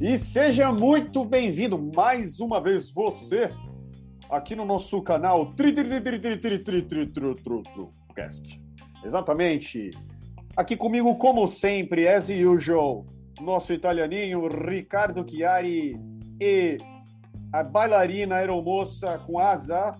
E seja muito bem-vindo mais uma vez você aqui no nosso canal Cast. Exatamente. Aqui comigo como sempre, as usual, nosso italianinho Ricardo Chiari e a bailarina aeromoça com asa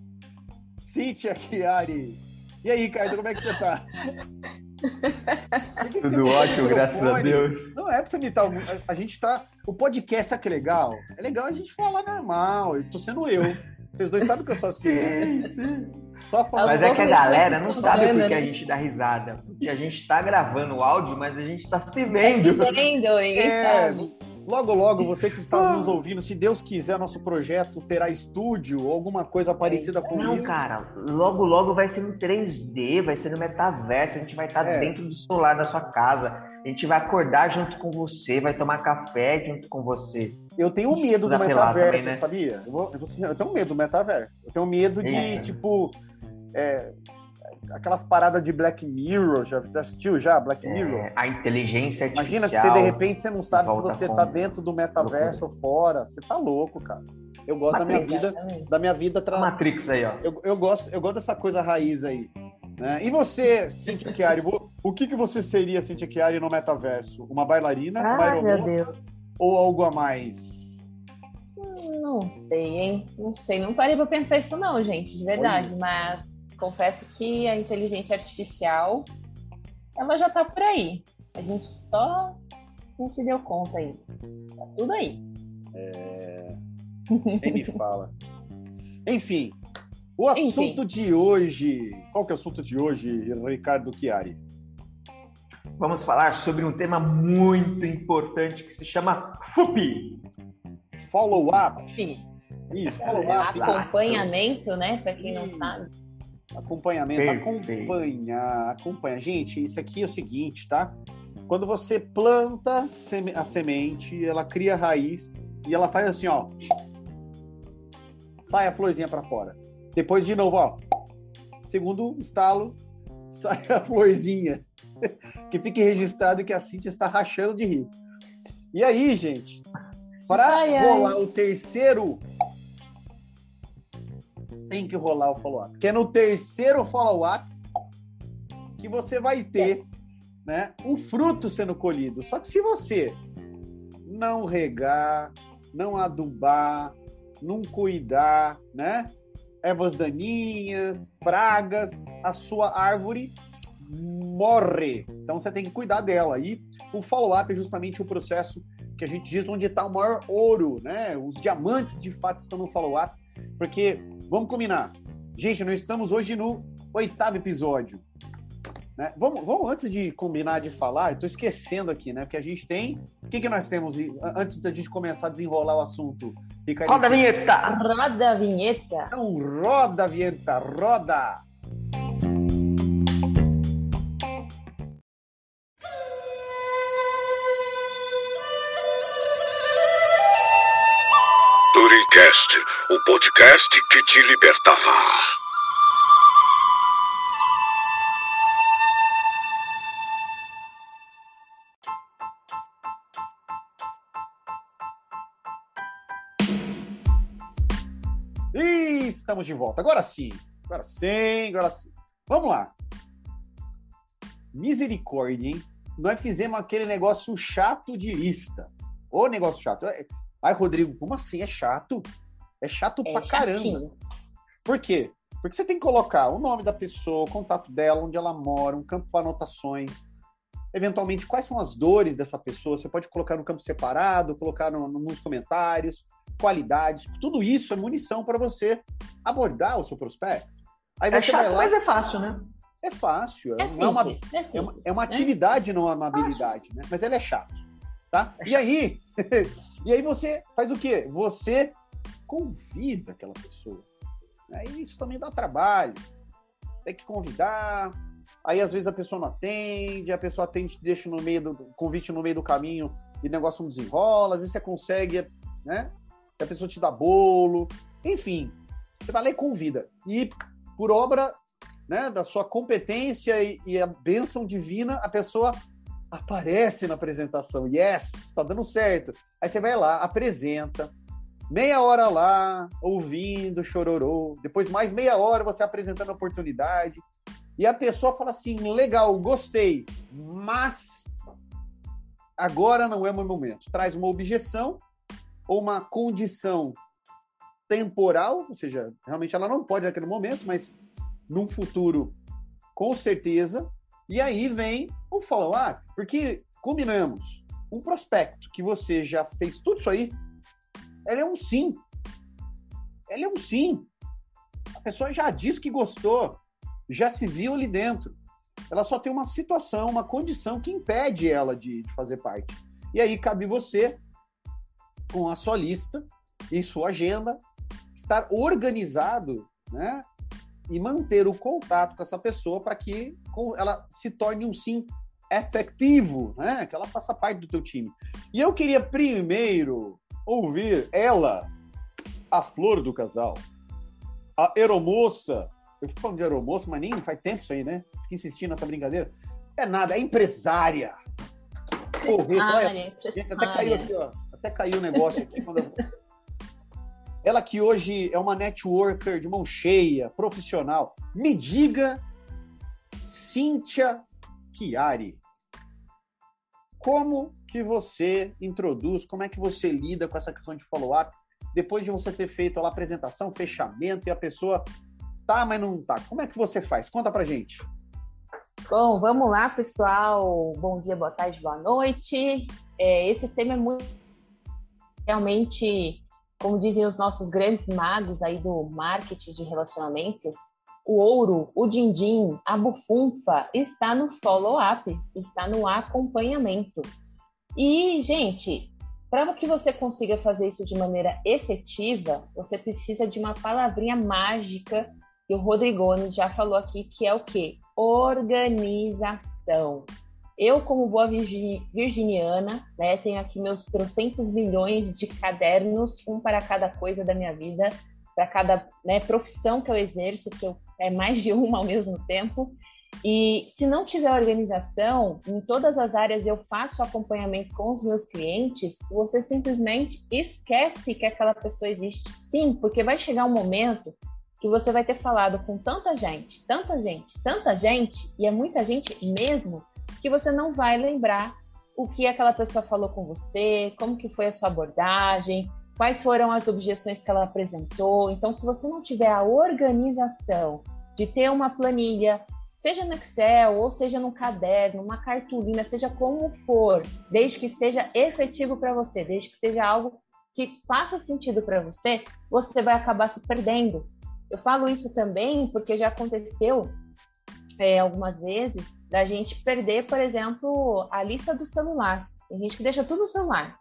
Cíntia Chiari. E aí, Ricardo, como é que você tá? Que que Tudo ótimo, graças a Deus. Não é pra você imitar. A gente tá. O podcast é que é legal. É legal a gente falar normal. Eu tô sendo eu. Vocês dois sabem que eu sou assim. Né? Sim, sim. Só falar. Mas é que a galera não sabe porque a gente dá risada. Porque a gente tá gravando o áudio, mas a gente tá se vendo. Se vendo, ninguém é... sabe. Logo, logo, você que está nos ouvindo, se Deus quiser, nosso projeto terá estúdio ou alguma coisa parecida com Não, isso. Não, cara, logo, logo vai ser no 3D, vai ser no metaverso, a gente vai estar é. dentro do celular da sua casa, a gente vai acordar junto com você, vai tomar café junto com você. Eu tenho medo do metaverso, também, né? sabia? Eu, eu, tenho medo do metaverso. Eu tenho medo de, é. tipo, é, aquelas paradas de Black Mirror, já, assistiu já Black é, Mirror? É, a inteligência artificial. Imagina que você de repente você não sabe se você tá dentro do metaverso ou fora. Você tá louco, cara. Eu gosto Matrix, da minha vida, da minha vida tra... Matrix aí, ó. Eu, eu gosto, eu gosto dessa coisa raiz aí. Né? E você, Cintia Chiari, o que, que você seria, Cintia Chiari, no metaverso? Uma bailarina, ah, meu Deus. ou algo a mais? Não sei, hein? Não sei. Não parei pra pensar isso não, gente, de verdade. Oi. Mas confesso que a inteligência artificial ela já está por aí. A gente só não se deu conta aí. Tá tudo aí. É... Nem me fala. Enfim, o assunto Enfim. de hoje. Qual que é o assunto de hoje, Ricardo Chiari? Vamos falar sobre um tema muito importante que se chama FUP. Follow-up. Sim. Isso, follow-up. Acompanhamento, né? Para quem não sabe. Acompanhamento, Perfeito. acompanha, acompanha. Gente, isso aqui é o seguinte, tá? Quando você planta a semente, ela cria raiz e ela faz assim, ó. Sai a florzinha para fora. Depois de novo, ó. Segundo estalo, sai a florzinha. que fique registrado que a Cintia está rachando de rir. E aí, gente, para rolar o terceiro tem que rolar o follow-up. Porque é no terceiro follow-up que você vai ter né, o fruto sendo colhido. Só que se você não regar, não adubar, não cuidar, né? Ervas daninhas, pragas, a sua árvore morre. Então você tem que cuidar dela. E o follow-up é justamente o processo que a gente diz onde está o maior ouro, né? Os diamantes de fato estão no follow-up, porque Vamos combinar. Gente, nós estamos hoje no oitavo episódio. Né? Vamos, vamos, antes de combinar de falar, eu tô esquecendo aqui, né? Porque a gente tem. O que, que nós temos antes da gente começar a desenrolar o assunto? Fica roda a vinheta! Roda a vinheta! Então, roda a vinheta, roda! Duricast, o podcast que te libertará. E estamos de volta. Agora sim. Agora sim, agora sim. Vamos lá. Misericórdia, hein? Nós fizemos aquele negócio chato de lista. Ô negócio chato. Ai, Rodrigo, como assim? É chato? É chato é pra chatinho. caramba. Por quê? Porque você tem que colocar o nome da pessoa, o contato dela, onde ela mora, um campo para anotações. Eventualmente, quais são as dores dessa pessoa? Você pode colocar no campo separado, colocar no, nos comentários, qualidades. Tudo isso é munição para você abordar o seu prospecto. Aí é chato, lá... mas é fácil, né? É fácil. É, simples, é, uma, é, é, uma, é uma atividade, não uma habilidade, né? Mas ela é chata. Tá? E aí, E aí você faz o quê? Você convida aquela pessoa. Aí isso também dá trabalho. Tem que convidar. Aí às vezes a pessoa não atende, a pessoa atende, deixa no meio do convite no meio do caminho e o negócio não desenrola. Às vezes você consegue, né? A pessoa te dá bolo. Enfim, você vai lá e convida. E por obra né, da sua competência e, e a bênção divina, a pessoa aparece na apresentação. Yes, está dando certo. Aí você vai lá, apresenta, meia hora lá, ouvindo, chororô. Depois mais meia hora você apresentando a oportunidade. E a pessoa fala assim: legal, gostei, mas agora não é o meu momento. Traz uma objeção ou uma condição temporal, ou seja, realmente ela não pode naquele momento, mas num futuro, com certeza. E aí vem o follow-up, porque combinamos, um prospecto que você já fez tudo isso aí, ele é um sim. Ele é um sim. A pessoa já disse que gostou, já se viu ali dentro. Ela só tem uma situação, uma condição que impede ela de, de fazer parte. E aí cabe você, com a sua lista e sua agenda, estar organizado, né? E manter o contato com essa pessoa para que ela se torne um sim efetivo, né? Que ela faça parte do teu time. E eu queria primeiro ouvir ela, a flor do casal, a aeromoça. Eu fico falando de aeromoça, mas nem faz tempo isso aí, né? Fico insistindo nessa brincadeira. É nada, é empresária. Correto, Gente, até caiu aqui, ó. Até caiu o negócio aqui quando eu... Ela que hoje é uma networker de mão cheia, profissional. Me diga, Cíntia Chiari, como que você introduz, como é que você lida com essa questão de follow-up, depois de você ter feito a apresentação, fechamento, e a pessoa tá, mas não tá. Como é que você faz? Conta pra gente. Bom, vamos lá, pessoal. Bom dia, boa tarde, boa noite. É, esse tema é muito realmente como dizem os nossos grandes magos aí do marketing de relacionamento, o ouro, o din-din, a bufunfa está no follow-up, está no acompanhamento. E, gente, para que você consiga fazer isso de maneira efetiva, você precisa de uma palavrinha mágica que o Rodrigone já falou aqui, que é o quê? Organização. Eu, como boa virginiana, né, tenho aqui meus trocentos milhões de cadernos, um para cada coisa da minha vida, para cada né, profissão que eu exerço, que eu, é mais de uma ao mesmo tempo. E se não tiver organização, em todas as áreas eu faço acompanhamento com os meus clientes, você simplesmente esquece que aquela pessoa existe. Sim, porque vai chegar um momento que você vai ter falado com tanta gente, tanta gente, tanta gente, e é muita gente mesmo, que você não vai lembrar o que aquela pessoa falou com você, como que foi a sua abordagem, quais foram as objeções que ela apresentou. Então, se você não tiver a organização de ter uma planilha, seja no Excel ou seja no caderno, uma cartolina, seja como for, desde que seja efetivo para você, desde que seja algo que faça sentido para você, você vai acabar se perdendo. Eu falo isso também porque já aconteceu é, algumas vezes da gente perder, por exemplo, a lista do celular. Tem gente que deixa tudo no celular.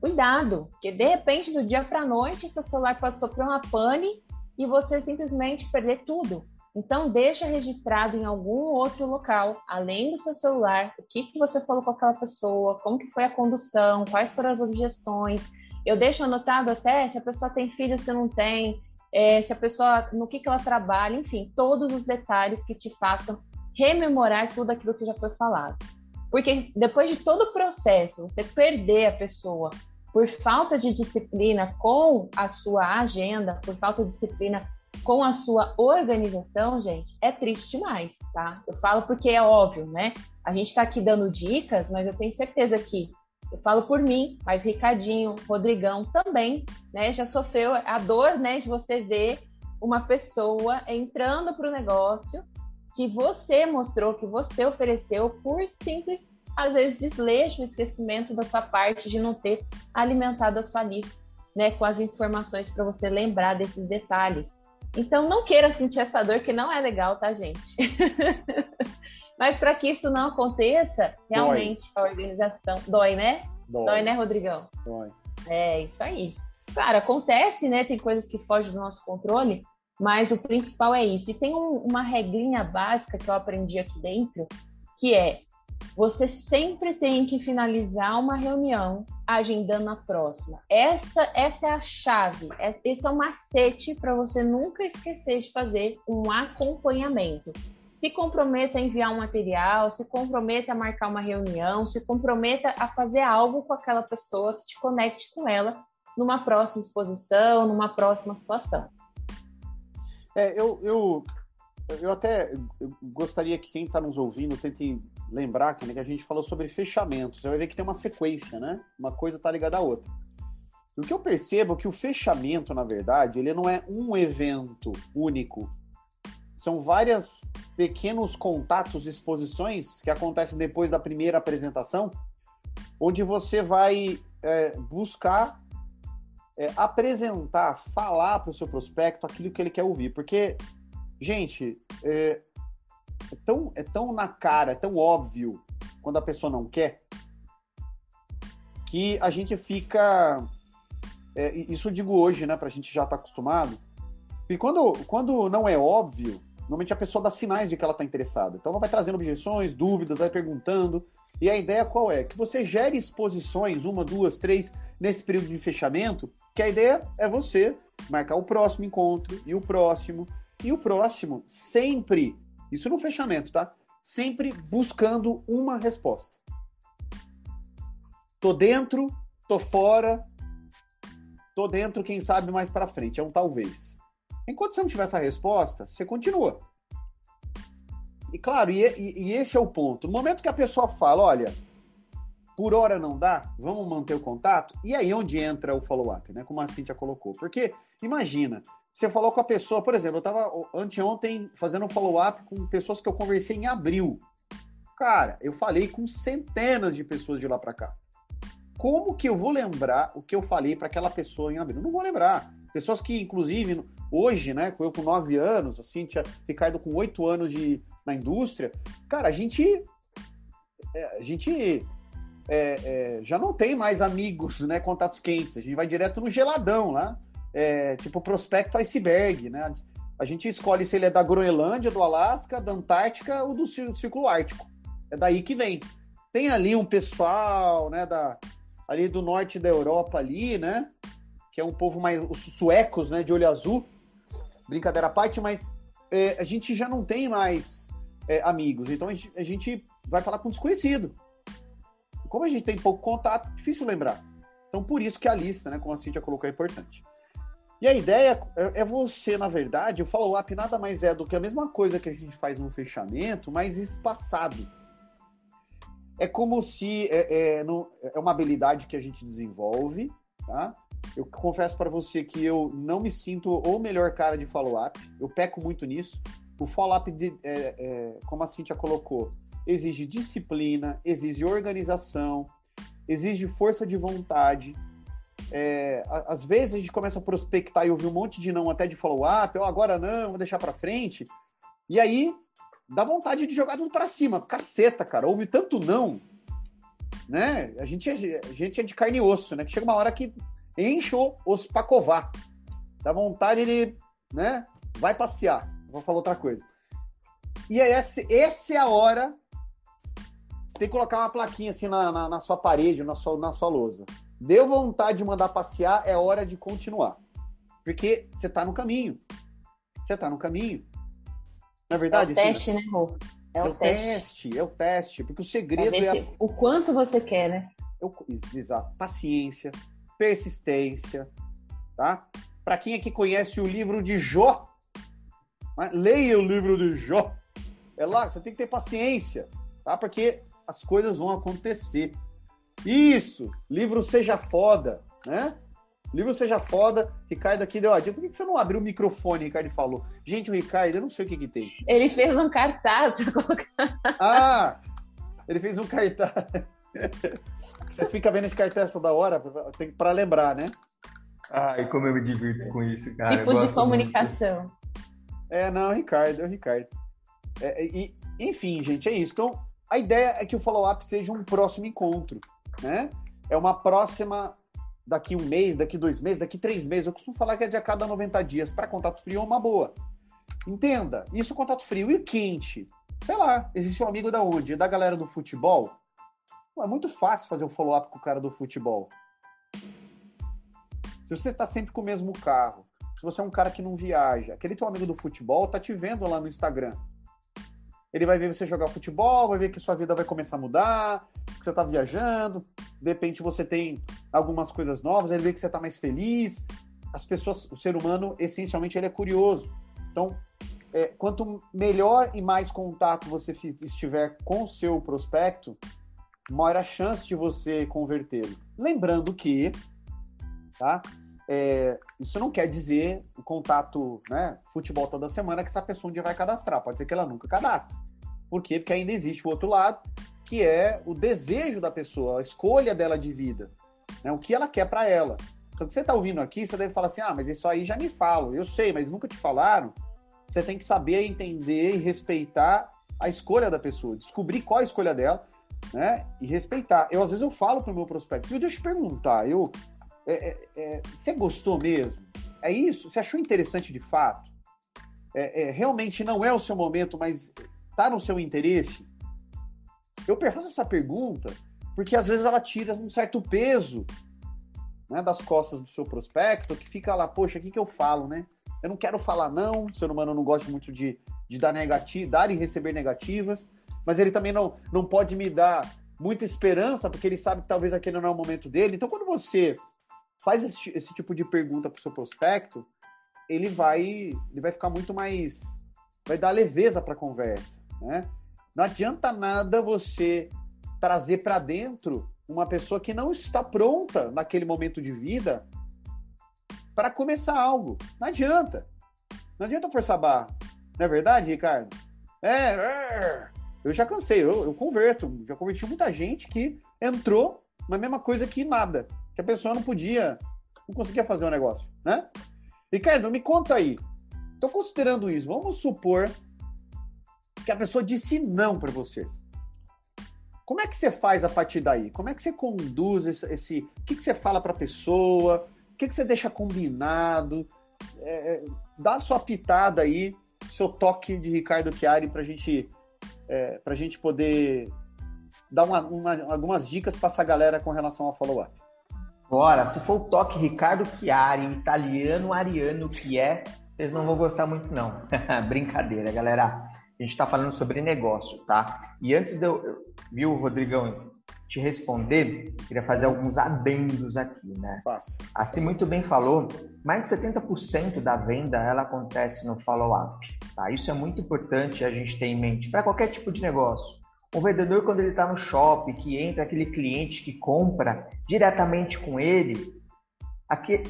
Cuidado, porque de repente, do dia para noite, seu celular pode sofrer uma pane e você simplesmente perder tudo. Então, deixa registrado em algum outro local, além do seu celular, o que, que você falou com aquela pessoa, como que foi a condução, quais foram as objeções. Eu deixo anotado até se a pessoa tem filho, se não tem, é, se a pessoa, no que, que ela trabalha, enfim, todos os detalhes que te façam rememorar tudo aquilo que já foi falado. Porque depois de todo o processo, você perder a pessoa por falta de disciplina com a sua agenda, por falta de disciplina com a sua organização, gente, é triste demais, tá? Eu falo porque é óbvio, né? A gente tá aqui dando dicas, mas eu tenho certeza que eu falo por mim, mas Ricardinho, Rodrigão também, né, já sofreu a dor, né, de você ver uma pessoa entrando para o negócio que você mostrou, que você ofereceu por simples, às vezes, desleixo, esquecimento da sua parte de não ter alimentado a sua lista, né, com as informações para você lembrar desses detalhes. Então, não queira sentir essa dor, que não é legal, tá, gente? Mas para que isso não aconteça, realmente dói. a organização dói, né? Dói. dói, né, Rodrigão? Dói. É isso aí. Claro, acontece, né? Tem coisas que fogem do nosso controle, mas o principal é isso. E tem um, uma regrinha básica que eu aprendi aqui dentro, que é você sempre tem que finalizar uma reunião agendando a próxima. Essa, essa é a chave, esse é o macete para você nunca esquecer de fazer um acompanhamento. se comprometa a enviar um material, se comprometa a marcar uma reunião, se comprometa a fazer algo com aquela pessoa que te conecte com ela numa próxima exposição, numa próxima situação. É, eu, eu, eu até gostaria que quem está nos ouvindo tente lembrar que, a gente falou sobre fechamento. Você vai ver que tem uma sequência, né? Uma coisa está ligada à outra. O que eu percebo é que o fechamento, na verdade, ele não é um evento único. São várias pequenos contatos, exposições que acontecem depois da primeira apresentação, onde você vai é, buscar é, apresentar, falar para o seu prospecto aquilo que ele quer ouvir. Porque, gente, é, é, tão, é tão na cara, é tão óbvio quando a pessoa não quer, que a gente fica. É, isso eu digo hoje, né, para a gente já estar tá acostumado. E quando, quando não é óbvio, Normalmente a pessoa dá sinais de que ela está interessada. Então ela vai trazendo objeções, dúvidas, vai perguntando. E a ideia qual é? Que você gere exposições, uma, duas, três, nesse período de fechamento, que a ideia é você marcar o próximo encontro, e o próximo, e o próximo, sempre, isso no fechamento, tá? Sempre buscando uma resposta. Tô dentro, tô fora, tô dentro, quem sabe mais para frente, é um talvez. Enquanto você não tiver essa resposta, você continua. E claro, e, e, e, esse é o ponto. No momento que a pessoa fala, olha, por hora não dá, vamos manter o contato, e aí onde entra o follow-up, né? Como a Cintia colocou. Porque, imagina, você falou com a pessoa, por exemplo, eu estava anteontem fazendo um follow-up com pessoas que eu conversei em abril. Cara, eu falei com centenas de pessoas de lá para cá. Como que eu vou lembrar o que eu falei para aquela pessoa em abril? Não vou lembrar. Pessoas que, inclusive, hoje, né, eu com nove anos, a Cintia Ricardo com oito anos de, na indústria, cara, a gente. É, a gente é, é, já não tem mais amigos, né, contatos quentes. A gente vai direto no geladão lá, é, tipo prospecto iceberg, né? A gente escolhe se ele é da Groenlândia, do Alasca, da Antártica ou do Círculo Ártico. É daí que vem. Tem ali um pessoal, né, da, ali do norte da Europa ali, né? Que é um povo mais. Os suecos, né? De olho azul. Brincadeira à parte, mas é, a gente já não tem mais é, amigos. Então a gente, a gente, vai falar com desconhecido. Como a gente tem pouco contato, difícil lembrar. Então por isso que a lista, né? Como a Cintia colocou, é importante. E a ideia é, é você, na verdade, o follow-up nada mais é do que a mesma coisa que a gente faz no fechamento, mas espaçado. É como se é, é, é uma habilidade que a gente desenvolve, tá? Eu confesso para você que eu não me sinto o melhor cara de follow-up. Eu peco muito nisso. O follow-up, é, é, como a Cintia colocou, exige disciplina, exige organização, exige força de vontade. É, às vezes a gente começa a prospectar e ouvir um monte de não até de follow-up, oh, agora não, vou deixar para frente. E aí dá vontade de jogar tudo para cima. Caceta, cara. Houve tanto não, né? A gente, é, a gente é de carne e osso, né? Que chega uma hora que enche os pra covar. Dá vontade de, né? Vai passear. Vou falar outra coisa. E é essa, essa é a hora. Você tem que colocar uma plaquinha assim na, na, na sua parede, na sua, na sua lousa. Deu vontade de mandar passear, é hora de continuar. Porque você tá no caminho. Você tá no caminho. Na é verdade, é o teste, né, Rô? É, é o, teste. teste. É o teste, porque o segredo é. A... O quanto você quer, né? Eu... Exato. Paciência, persistência, tá? Para quem aqui conhece o livro de Jó, né? leia o livro de Jó. É lá, você tem que ter paciência, tá? Porque as coisas vão acontecer. Isso, livro seja foda, né? livro seja foda, Ricardo aqui deu a dica. Por que você não abriu o microfone, Ricardo falou? Gente, o Ricardo, eu não sei o que que tem. Ele fez um cartaz. ah, ele fez um cartaz. Você fica vendo esse cartaz toda hora para lembrar, né? Ai, como eu me divirto com isso, cara. Tipos de comunicação. Muito. É, não, Ricardo, é o Ricardo. É, e, enfim, gente, é isso. Então, a ideia é que o follow-up seja um próximo encontro, né? É uma próxima daqui um mês, daqui dois meses, daqui três meses. Eu costumo falar que é de a cada 90 dias. Para contato frio é uma boa. Entenda, isso é contato frio e quente. Sei lá, existe um amigo da onde? Da galera do futebol? É muito fácil fazer um follow-up com o cara do futebol. Se você está sempre com o mesmo carro, se você é um cara que não viaja, aquele teu amigo do futebol tá te vendo lá no Instagram. ele vai ver você jogar futebol, vai ver que sua vida vai começar a mudar, que você está viajando, de repente você tem algumas coisas novas, ele vê que você está mais feliz. As pessoas, o ser humano, essencialmente, ele é curioso. Então, é, quanto melhor e mais contato você estiver com o seu prospecto, maior a chance de você convertê-lo. Lembrando que, tá? É, isso não quer dizer o contato, né, futebol toda semana que essa pessoa um dia vai cadastrar. Pode ser que ela nunca cadastre. Por quê? Porque ainda existe o outro lado, que é o desejo da pessoa, a escolha dela de vida, né, o que ela quer para ela. Então, o que você está ouvindo aqui, você deve falar assim: ah, mas isso aí já me falam. Eu sei, mas nunca te falaram. Você tem que saber entender e respeitar a escolha da pessoa, descobrir qual a escolha dela, né? E respeitar. Eu, às vezes, eu falo para o meu prospecto, deixa eu te perguntar, eu, é, é, é, você gostou mesmo? É isso? Você achou interessante de fato? É, é, realmente não é o seu momento, mas está no seu interesse? Eu faço essa pergunta porque às vezes ela tira um certo peso né, das costas do seu prospecto, que fica lá, poxa, o que, que eu falo, né? Eu não quero falar não, o ser humano não gosta muito de, de dar, negativo, dar e receber negativas, mas ele também não, não pode me dar muita esperança, porque ele sabe que talvez aquele não é o momento dele. Então, quando você faz esse, esse tipo de pergunta para o seu prospecto, ele vai, ele vai ficar muito mais. vai dar leveza para a conversa. Né? Não adianta nada você trazer para dentro uma pessoa que não está pronta naquele momento de vida para começar algo. Não adianta. Não adianta forçar barra. Não é verdade, Ricardo? É, é. eu já cansei, eu, eu converto. Já converti muita gente que entrou na mesma coisa que nada. Que a pessoa não podia, não conseguia fazer o um negócio, né? Ricardo, me conta aí. Estou considerando isso. Vamos supor que a pessoa disse não para você. Como é que você faz a partir daí? Como é que você conduz esse. esse o que, que você fala para a pessoa? que, que você deixa combinado? É, é, dá a sua pitada aí, seu toque de Ricardo Chiari para gente, é, a gente poder dar uma, uma, algumas dicas para essa galera com relação ao follow-up. Bora, se for o toque Ricardo Chiari, italiano ariano que é, vocês não vão gostar muito não. Brincadeira, galera. A gente está falando sobre negócio, tá? E antes de eu, viu, Rodrigão, te responder, queria fazer alguns adendos aqui, né? Fácil. Assim muito bem falou, mais de 70% da venda ela acontece no follow-up, tá? Isso é muito importante a gente ter em mente para qualquer tipo de negócio. O vendedor quando ele está no shopping, que entra aquele cliente que compra diretamente com ele,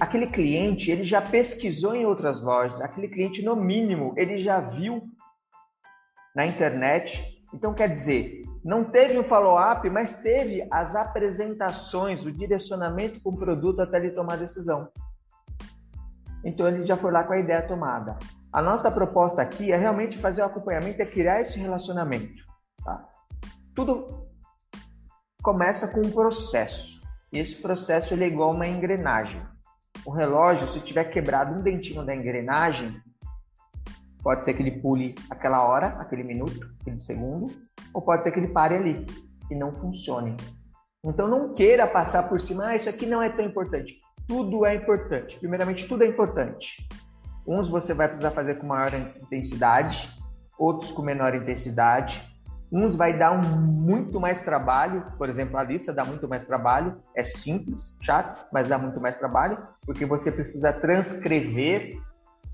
aquele cliente ele já pesquisou em outras lojas, aquele cliente no mínimo ele já viu na internet então, quer dizer, não teve um follow-up, mas teve as apresentações, o direcionamento com o produto até ele tomar a decisão. Então, ele já foi lá com a ideia tomada. A nossa proposta aqui é realmente fazer o acompanhamento, é criar esse relacionamento. Tá? Tudo começa com um processo. E esse processo ele é igual uma engrenagem. O relógio, se tiver quebrado um dentinho da engrenagem, Pode ser que ele pule aquela hora, aquele minuto, aquele segundo, ou pode ser que ele pare ali e não funcione. Então não queira passar por cima, ah, isso aqui não é tão importante. Tudo é importante. Primeiramente, tudo é importante. Uns você vai precisar fazer com maior intensidade, outros com menor intensidade. Uns vai dar um muito mais trabalho, por exemplo, a lista dá muito mais trabalho, é simples, chato, mas dá muito mais trabalho, porque você precisa transcrever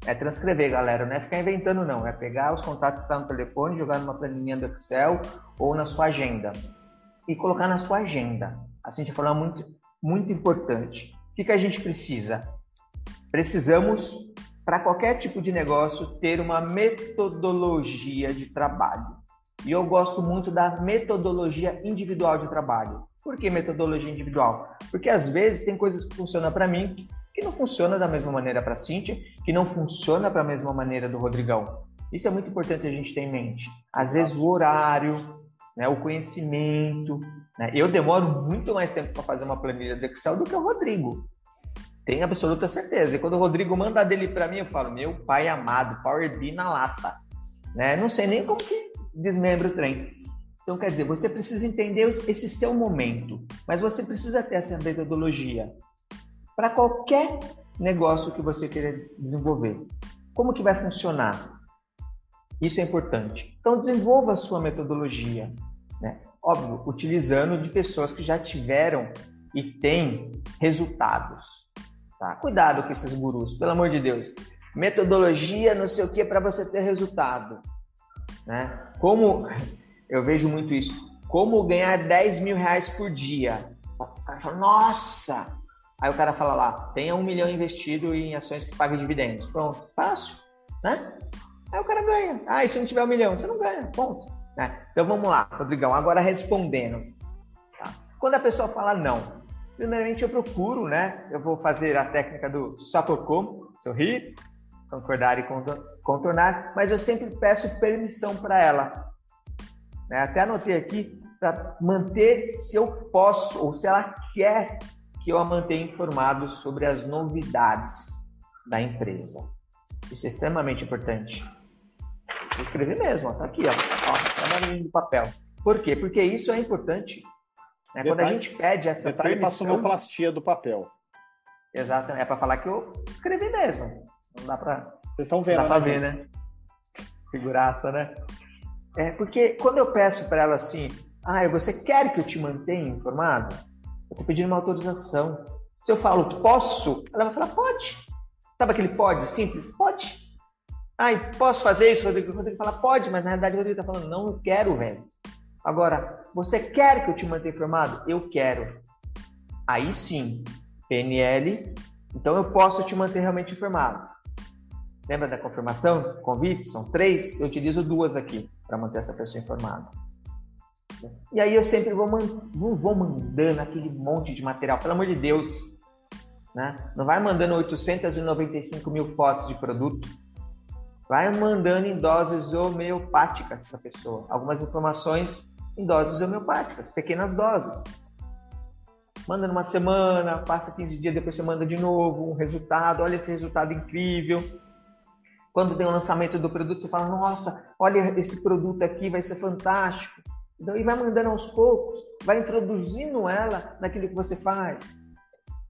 é transcrever, galera. Não é ficar inventando, não. É pegar os contatos que estão tá no telefone, jogar numa planilha do Excel ou na sua agenda. E colocar na sua agenda. Assim, gente falou muito, muito importante. O que, que a gente precisa? Precisamos, para qualquer tipo de negócio, ter uma metodologia de trabalho. E eu gosto muito da metodologia individual de trabalho. Por que metodologia individual? Porque às vezes tem coisas que funcionam para mim que não funciona da mesma maneira para a Cintia, que não funciona para a mesma maneira do Rodrigão. Isso é muito importante a gente ter em mente. Às vezes o horário, né, o conhecimento. Né? Eu demoro muito mais tempo para fazer uma planilha do Excel do que o Rodrigo. Tenho absoluta certeza. E quando o Rodrigo manda dele para mim, eu falo, meu pai amado, Power BI na lata. Né? Não sei nem como que desmembra o trem. Então, quer dizer, você precisa entender esse seu momento, mas você precisa ter essa metodologia para qualquer negócio que você queira desenvolver. Como que vai funcionar? Isso é importante. Então, desenvolva a sua metodologia. Né? Óbvio, utilizando de pessoas que já tiveram e têm resultados. Tá? Cuidado com esses gurus, pelo amor de Deus. Metodologia, não sei o que, para você ter resultado. Né? Como eu vejo muito isso, como ganhar 10 mil reais por dia. O cara fala, nossa! Aí o cara fala lá, tenha um milhão investido em ações que paguem dividendos. Pronto, fácil, né? Aí o cara ganha. Ah, e se não tiver um milhão? Você não ganha, ponto. Né? Então vamos lá, Rodrigão, agora respondendo. Tá? Quando a pessoa fala não, primeiramente eu procuro, né? Eu vou fazer a técnica do Satokom, sorrir, concordar e contornar, mas eu sempre peço permissão para ela. Né? Até anotei aqui para manter se eu posso ou se ela quer que eu a mantenha informado sobre as novidades da empresa. Isso é extremamente importante. Escrever mesmo, ó, tá aqui, ó, ó trabalhinho de papel. Por quê? Porque isso é importante. Né? Detalhe, Quando a gente pede essa detalhe permissão... para sonoplastia do papel. Exatamente, é para falar que eu escrevi mesmo. Não dá para. Vocês estão vendo? Dá para né? ver, né? Figuraça, né? É porque quando eu peço para ela assim, ah, você quer que eu te mantenha informado? Estou pedindo uma autorização. Se eu falo posso, ela vai falar pode. Sabe aquele pode simples? Pode. Ah, posso fazer isso, Rodrigo? O Rodrigo fala pode, mas na realidade o Rodrigo está falando não, eu quero, velho. Agora, você quer que eu te mantenha informado? Eu quero. Aí sim, PNL, então eu posso te manter realmente informado. Lembra da confirmação? Convite? São três. Eu utilizo duas aqui para manter essa pessoa informada. E aí eu sempre vou, não vou mandando aquele monte de material, pelo amor de Deus. Né? Não vai mandando 895 mil fotos de produto. Vai mandando em doses homeopáticas para a pessoa. Algumas informações em doses homeopáticas, pequenas doses. Manda numa semana, passa 15 dias, depois você manda de novo um resultado. Olha esse resultado incrível quando tem o lançamento do produto, você fala, nossa, olha esse produto aqui, vai ser fantástico. Então, e vai mandando aos poucos, vai introduzindo ela naquilo que você faz.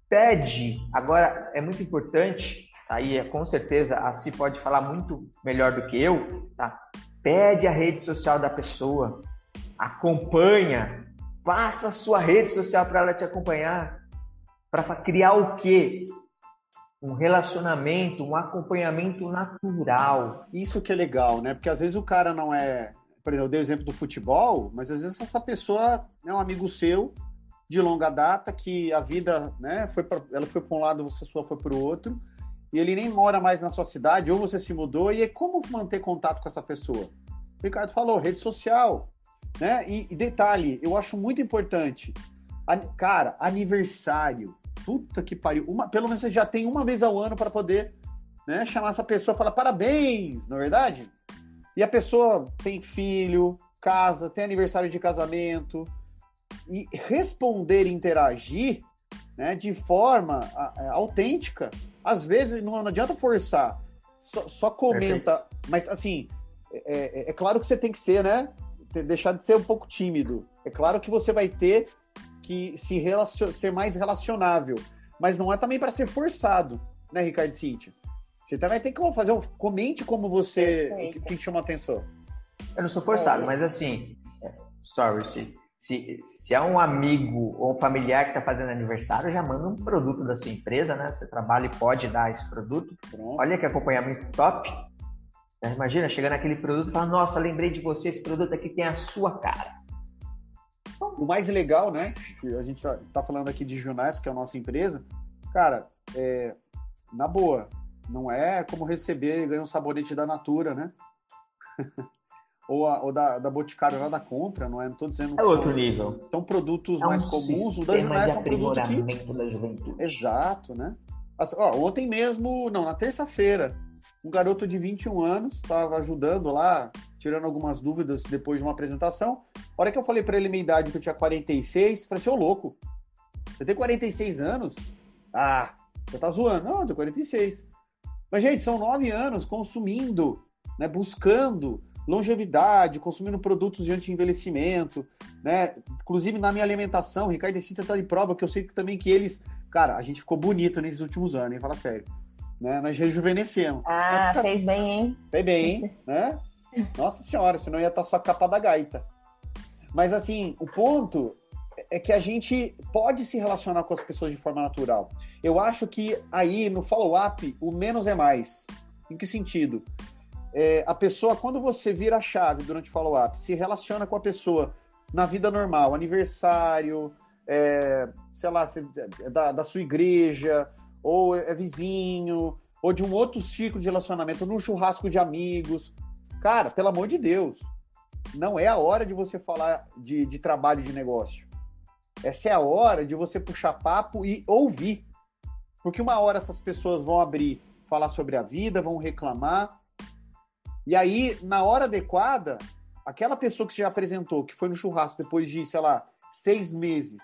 Pede, agora é muito importante, aí é com certeza a Si pode falar muito melhor do que eu, tá? Pede a rede social da pessoa, acompanha, passa a sua rede social para ela te acompanhar, para criar o quê? um relacionamento, um acompanhamento natural. Isso que é legal, né? Porque às vezes o cara não é. Por exemplo, eu dei o exemplo do futebol, mas às vezes essa pessoa é um amigo seu de longa data que a vida, né, foi pra, ela foi para um lado, você sua foi para o outro, e ele nem mora mais na sua cidade, ou você se mudou, e é como manter contato com essa pessoa? O Ricardo falou, rede social, né? E, e detalhe, eu acho muito importante, cara, aniversário, puta que pariu. Uma, pelo menos você já tem uma vez ao ano para poder né, chamar essa pessoa e falar parabéns, não é verdade? E a pessoa tem filho, casa, tem aniversário de casamento. E responder e interagir né, de forma a, a, autêntica. Às vezes não, não adianta forçar, só, só comenta. Mas assim, é, é, é, claro que você tem que ser, né? Deixar de ser um pouco tímido. É claro que você vai ter que se relacion... ser mais relacionável. Mas não é também para ser forçado, né, Ricardo e Cíntia? Você também tem que fazer um. Comente como você. O que, que chama atenção. Eu não sou forçado, é. mas assim. Sorry, se, se, se é um amigo ou um familiar que está fazendo aniversário, já manda um produto da sua empresa, né? Você trabalha e pode dar esse produto. Pronto. Olha que acompanhamento top. Imagina, chegar naquele produto e falar, nossa, lembrei de você, esse produto aqui tem a sua cara. O mais legal, né? Que a gente tá, tá falando aqui de Junais, que é a nossa empresa. Cara, é, na boa, não é como receber e ganhar um sabonete da Natura, né? ou, a, ou da, da Boticário lá da Contra, não é? Não tô dizendo. É outro são, nível. São produtos é um mais comuns. O da Junais é um produto que. Da juventude. Exato, né? Ó, ontem mesmo, não, na terça-feira, um garoto de 21 anos estava ajudando lá, tirando algumas dúvidas depois de uma apresentação. A hora que eu falei para ele minha idade, que eu tinha 46, falei assim, ô louco, você tem 46 anos? Ah, você tá zoando. Não, eu tenho 46. Mas, gente, são nove anos consumindo, né, buscando longevidade, consumindo produtos de anti-envelhecimento, né? Inclusive na minha alimentação, Ricardo e Cíntia tá de prova, que eu sei que também que eles... Cara, a gente ficou bonito nesses últimos anos, hein? Fala sério né? Nós rejuvenescemos. Ah, fez bem, hein? Fez bem, hein? né? Nossa senhora, senão ia estar só a capa da gaita. Mas assim, o ponto é que a gente pode se relacionar com as pessoas de forma natural. Eu acho que aí no follow-up o menos é mais. Em que sentido? É, a pessoa, quando você vira a chave durante o follow-up, se relaciona com a pessoa na vida normal, aniversário, é, sei lá, é da, da sua igreja, ou é vizinho, ou de um outro ciclo de relacionamento, num churrasco de amigos. Cara, pelo amor de Deus, não é a hora de você falar de, de trabalho de negócio. Essa é a hora de você puxar papo e ouvir. Porque uma hora essas pessoas vão abrir, falar sobre a vida, vão reclamar. E aí, na hora adequada, aquela pessoa que já apresentou, que foi no churrasco depois de, sei lá, seis meses,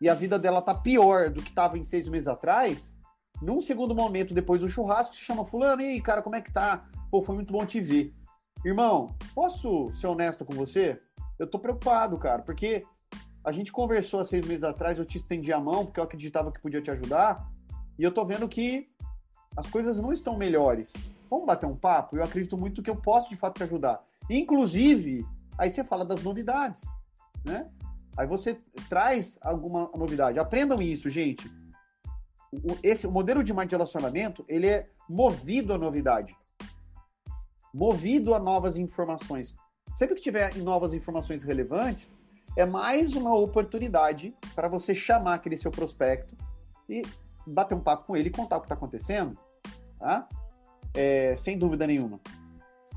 e a vida dela tá pior do que estava em seis meses atrás, num segundo momento, depois do churrasco, se chama fulano, e aí, cara, como é que tá? Pô, foi muito bom te ver. Irmão, posso ser honesto com você? Eu tô preocupado, cara, porque a gente conversou há seis meses atrás, eu te estendi a mão porque eu acreditava que podia te ajudar, e eu tô vendo que as coisas não estão melhores. Vamos bater um papo? Eu acredito muito que eu posso de fato te ajudar. Inclusive, aí você fala das novidades, né? Aí você traz alguma novidade. Aprendam isso, gente. O, esse o modelo de marketing de relacionamento, ele é movido à novidade. Movido a novas informações. Sempre que tiver novas informações relevantes, é mais uma oportunidade para você chamar aquele seu prospecto e bater um papo com ele e contar o que está acontecendo, tá? É, sem dúvida nenhuma.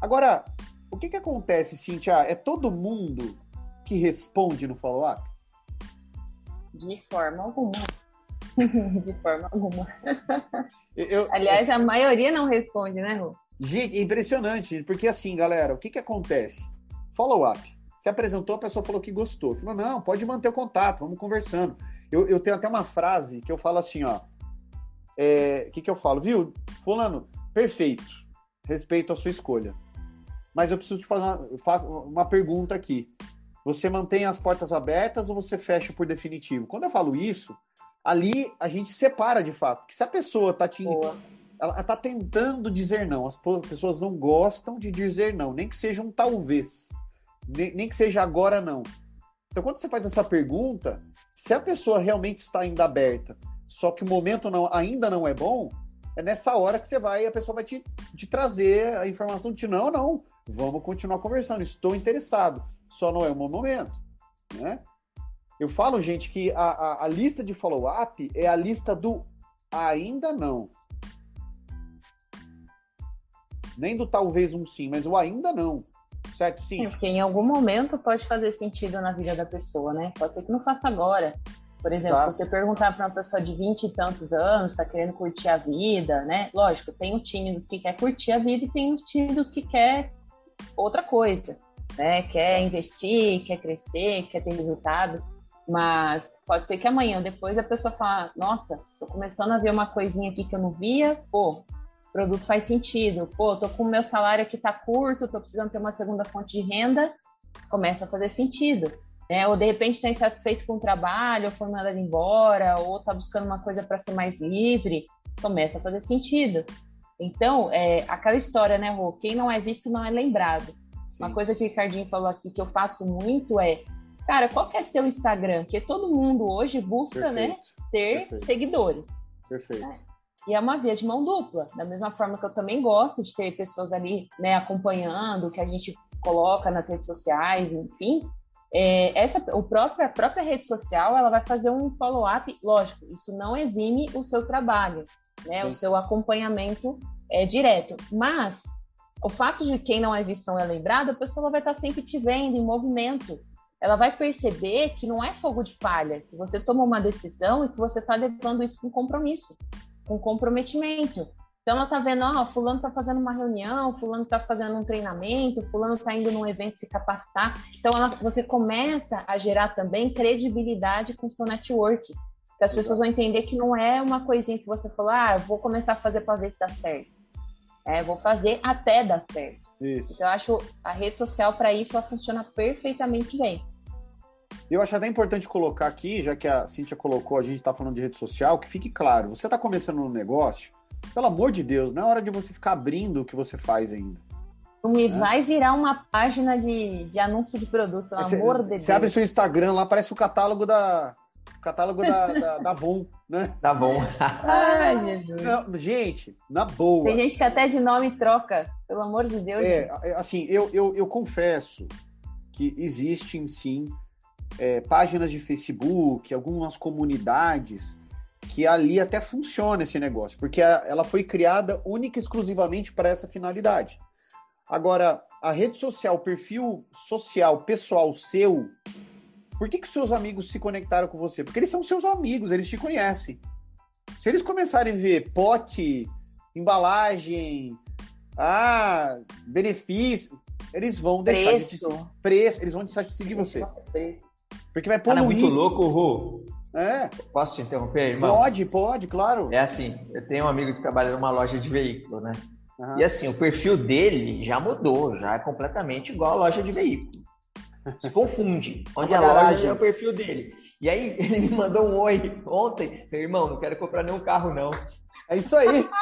Agora, o que, que acontece, Cintia? É todo mundo que responde no follow-up? De forma alguma. De forma alguma. Eu, Aliás, a maioria não responde, né, Ru? Gente, é impressionante, porque assim, galera, o que, que acontece? Follow-up. Você apresentou, a pessoa falou que gostou. Falou, não, pode manter o contato, vamos conversando. Eu, eu tenho até uma frase que eu falo assim, ó. O é, que, que eu falo? Viu, fulano, perfeito. Respeito a sua escolha. Mas eu preciso te fazer uma, uma pergunta aqui. Você mantém as portas abertas ou você fecha por definitivo? Quando eu falo isso, ali a gente separa de fato. Porque se a pessoa está te. Boa. Ela está tentando dizer não. As pessoas não gostam de dizer não, nem que seja um talvez nem, nem que seja agora não. Então, quando você faz essa pergunta, se a pessoa realmente está ainda aberta, só que o momento não, ainda não é bom, é nessa hora que você vai, a pessoa vai te, te trazer a informação de não, não, vamos continuar conversando, estou interessado, só não é o momento, né? Eu falo, gente, que a, a, a lista de follow-up é a lista do ainda não. Nem do talvez um sim, mas o ainda não certo? Sim. É, porque em algum momento pode fazer sentido na vida da pessoa, né? Pode ser que não faça agora. Por exemplo, Exato. se você perguntar para uma pessoa de 20 e tantos anos, está querendo curtir a vida, né? Lógico, tem o time dos que quer curtir a vida e tem o time dos que quer outra coisa, né? Quer investir, quer crescer, quer ter resultado. Mas pode ser que amanhã, depois, a pessoa fala: Nossa, tô começando a ver uma coisinha aqui que eu não via, pô, produto faz sentido. Pô, tô com o meu salário aqui tá curto, tô precisando ter uma segunda fonte de renda, começa a fazer sentido. Né? Ou de repente está insatisfeito com o trabalho, ou foi mandado embora, ou tá buscando uma coisa para ser mais livre, começa a fazer sentido. Então, é, aquela história, né, Rô? Quem não é visto não é lembrado. Sim. Uma coisa que o Ricardinho falou aqui que eu faço muito é, cara, qual que é seu Instagram? Porque todo mundo hoje busca, né, Perfeito. né, ter Perfeito. seguidores. Perfeito. É. E é uma via de mão dupla. Da mesma forma que eu também gosto de ter pessoas ali né, acompanhando que a gente coloca nas redes sociais, enfim. É, essa, o próprio, a própria rede social ela vai fazer um follow-up, lógico, isso não exime o seu trabalho, né, o seu acompanhamento é, direto. Mas o fato de quem não é visto não é lembrado, a pessoa vai estar sempre te vendo em movimento. Ela vai perceber que não é fogo de palha, que você tomou uma decisão e que você está levando isso com compromisso com comprometimento. Então ela tá vendo, ó, fulano tá fazendo uma reunião, fulano tá fazendo um treinamento, fulano tá indo num evento se capacitar. Então ela, você começa a gerar também credibilidade com o seu network. Que as Exato. pessoas vão entender que não é uma coisinha que você falou, ah, vou começar a fazer para ver se dá certo. É, vou fazer até dar certo. Isso. Então eu acho a rede social para isso ela funciona perfeitamente bem. Eu acho até importante colocar aqui, já que a Cintia colocou, a gente está falando de rede social, que fique claro, você está começando um negócio, pelo amor de Deus, não é hora de você ficar abrindo o que você faz ainda. Não me vai virar uma página de, de anúncio de produto, pelo Você- amor de Deus. Você abre seu Instagram lá, parece o catálogo da. o catálogo da, da, da Avon, né? Tá bom. Ai, Jesus. Não, gente, na boa. Tem gente que até de nome troca, pelo amor de Deus. É, assim, eu, eu, eu confesso que existem sim é, páginas de Facebook, algumas comunidades que ali até funciona esse negócio, porque a- ela foi criada única e exclusivamente para essa finalidade. Agora, a rede social, o perfil social, pessoal seu, por que, que seus amigos se conectaram com você? Porque eles são seus amigos, eles te conhecem. Se eles começarem a ver pote, embalagem, ah, benefício, eles vão deixar de te Preço. preço, eles vão deixar de seguir você. Porque vai Cara, poluir. muito louco, Ru. É, Posso te interromper, irmão? pode, pode, claro. É assim, eu tenho um amigo que trabalha numa loja de veículo, né? Aham. E assim, o perfil dele já mudou, já é completamente igual a loja de veículo. Se confunde. Onde Uma a loja é o perfil dele. E aí ele me mandou um oi ontem. Meu irmão, não quero comprar nenhum carro, não. É isso aí.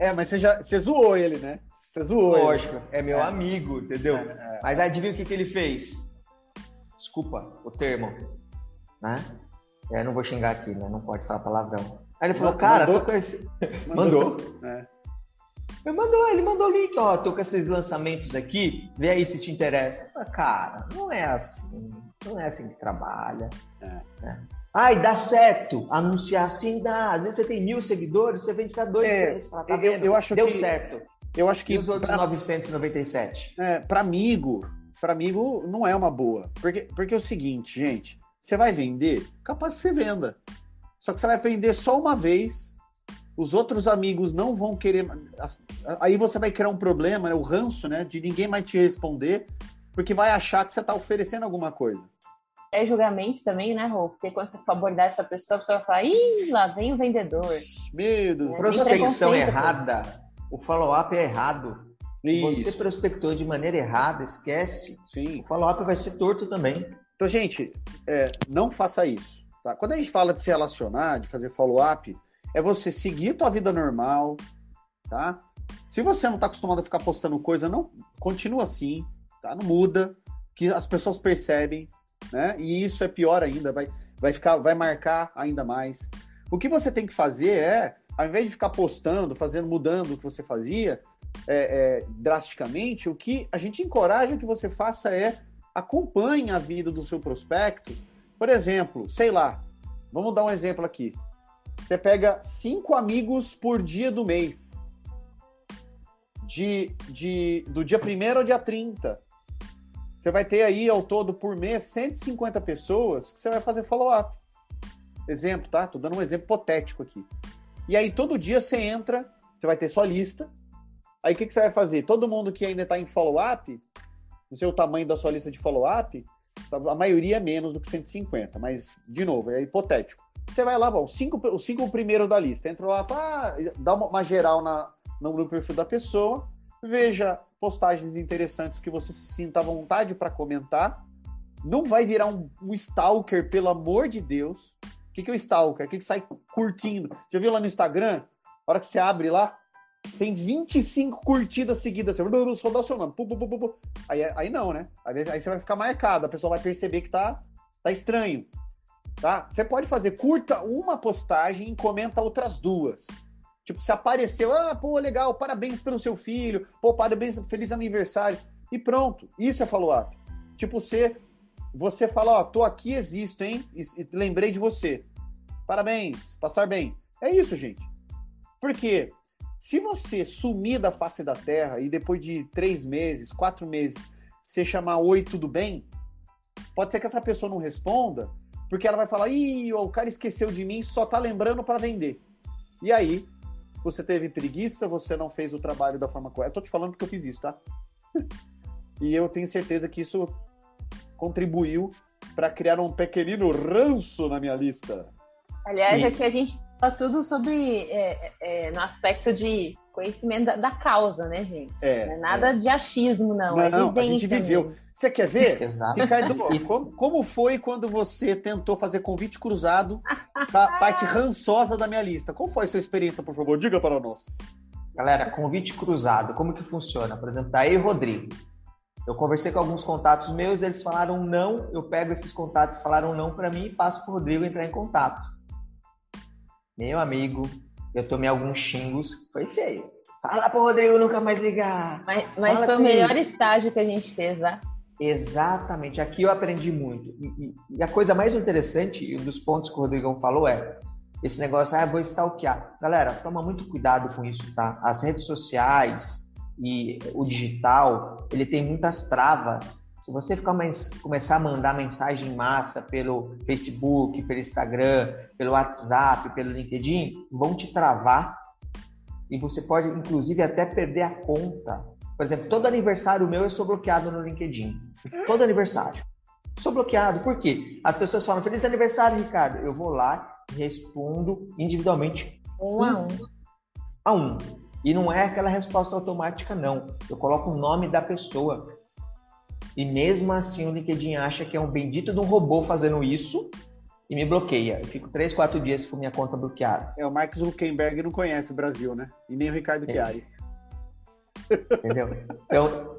É, mas você já você zoou ele, né? Você zoou ele. Lógico, é meu É. amigo, entendeu? É, Mas adivinha o que, que ele fez? Desculpa o termo, né? É, não vou xingar aqui, né? Não pode falar palavrão. Aí ele falou, cara, mandou? tô com esse... é. Mandou. É. Ele mandou, ele mandou o link, ó, tô com esses lançamentos aqui, vê aí se te interessa. Eu falei, cara, não é assim, não é assim que trabalha. É. né? Ai, dá certo, anunciar assim dá. Às vezes você tem mil seguidores, você vende pra dois, É, três, fala, tá eu- eu acho Deu que- certo. Eu acho E que os outros pra, 997? é, pra amigo, para amigo não é uma boa. Porque, porque é o seguinte, gente, você vai vender, capaz que você venda. Só que você vai vender só uma vez. Os outros amigos não vão querer. Aí você vai criar um problema, né, o ranço, né? De ninguém mais te responder, porque vai achar que você está oferecendo alguma coisa. É julgamento também, né, Rô? Porque quando você for abordar essa pessoa, a pessoa vai falar, ih, lá vem o vendedor. Meu Deus. É, Prospecção errada, o follow-up é errado. Se você prospectou de maneira errada, esquece. sim. O follow-up vai ser torto também. Então, gente, é, não faça isso. Tá? Quando a gente fala de se relacionar, de fazer follow-up, é você seguir tua vida normal, tá? Se você não está acostumado a ficar postando coisa, não continua assim, tá? Não muda, que as pessoas percebem, né? E isso é pior ainda, vai, vai ficar, vai marcar ainda mais. O que você tem que fazer é, ao invés de ficar postando, fazendo, mudando o que você fazia é, é, drasticamente, o que a gente encoraja que você faça é acompanhe a vida do seu prospecto. Por exemplo, sei lá, vamos dar um exemplo aqui. Você pega cinco amigos por dia do mês. De, de, do dia 1 ao dia 30. Você vai ter aí ao todo por mês 150 pessoas que você vai fazer follow-up. Exemplo, tá? Tô dando um exemplo hipotético aqui. E aí todo dia você entra, você vai ter sua lista. Aí o que, que você vai fazer? Todo mundo que ainda está em follow-up, no seu tamanho da sua lista de follow-up, a maioria é menos do que 150, mas, de novo, é hipotético. Você vai lá, bom, os cinco, os cinco primeiros da lista, entra lá, ah, dá uma, uma geral na, no, no perfil da pessoa, veja postagens interessantes que você se sinta à vontade para comentar. Não vai virar um, um stalker, pelo amor de Deus. O que, que é o stalker? O que, que sai curtindo? Já viu lá no Instagram? A hora que você abre lá, tem 25 curtidas seguidas. Você só dá o seu nome. Pu, pu, pu. Aí, aí não, né? Aí, aí você vai ficar marcado, a pessoa vai perceber que tá, tá estranho. Tá? Você pode fazer, curta uma postagem e comenta outras duas. Tipo, se apareceu, ah, pô, legal, parabéns pelo seu filho, pô, parabéns, feliz aniversário. E pronto, isso é follow-up. Tipo, você, você fala, ó, tô aqui, existo, hein? E, e lembrei de você. Parabéns, passar bem. É isso, gente. Porque se você sumir da face da Terra e depois de três meses, quatro meses, você chamar oi, tudo bem, pode ser que essa pessoa não responda, porque ela vai falar, ih, o cara esqueceu de mim, só tá lembrando para vender. E aí, você teve preguiça, você não fez o trabalho da forma correta. Eu tô te falando porque eu fiz isso, tá? e eu tenho certeza que isso contribuiu para criar um pequenino ranço na minha lista. Aliás, Sim. aqui a gente tudo sobre é, é, no aspecto de conhecimento da, da causa, né, gente? É, não é nada de achismo, não. Não, é a gente viveu. mesmo. Você quer ver? Exato. Ricardo, como, como foi quando você tentou fazer convite cruzado da parte rançosa da minha lista? Qual foi a sua experiência, por favor? Diga para nós. Galera, convite cruzado, como que funciona? Por exemplo, tá aí o Rodrigo. Eu conversei com alguns contatos meus, eles falaram não, eu pego esses contatos, falaram não para mim e passo pro Rodrigo entrar em contato. Meu amigo, eu tomei alguns xingos, foi feio. Fala pro Rodrigo nunca mais ligar. Mas, mas foi o melhor isso. estágio que a gente fez lá. Exatamente, aqui eu aprendi muito. E, e, a coisa mais interessante, e um dos pontos que o Rodrigão falou é esse negócio, ah, vou stalkear. Galera, toma muito cuidado com isso, tá? As redes sociais e o digital, ele tem muitas travas. Se você ficar mais, começar a mandar mensagem em massa pelo Facebook, pelo Instagram, pelo WhatsApp, pelo LinkedIn, vão te travar e você pode, inclusive, até perder a conta. Por exemplo, todo aniversário meu eu sou bloqueado no LinkedIn. Todo aniversário. Sou bloqueado. Por quê? As pessoas falam, feliz aniversário, Ricardo. Eu vou lá e respondo individualmente. Um a um. A um. E não é aquela resposta automática, não. Eu coloco o nome da pessoa. E mesmo assim o LinkedIn acha que é um bendito de um robô fazendo isso e me bloqueia. Eu fico três, quatro dias com minha conta bloqueada. É, o Mark Zuckerberg não conhece o Brasil, né? E nem o Ricardo é. Chiari. Entendeu? Então,